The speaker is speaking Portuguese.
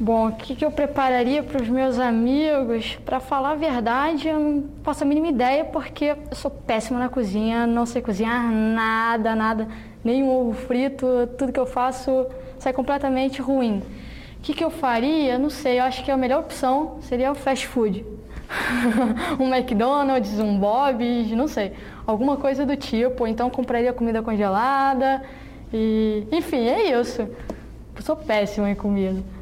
Bom, o que, que eu prepararia para os meus amigos? Para falar a verdade, eu não faço a mínima ideia porque eu sou péssima na cozinha, não sei cozinhar nada, nada, nem um ovo frito, tudo que eu faço sai completamente ruim. O que, que eu faria? Não sei, eu acho que a melhor opção seria o fast food. um McDonald's, um Bob's, não sei, alguma coisa do tipo. Então compraria comida congelada e, enfim, é isso. Eu sou péssima em comida.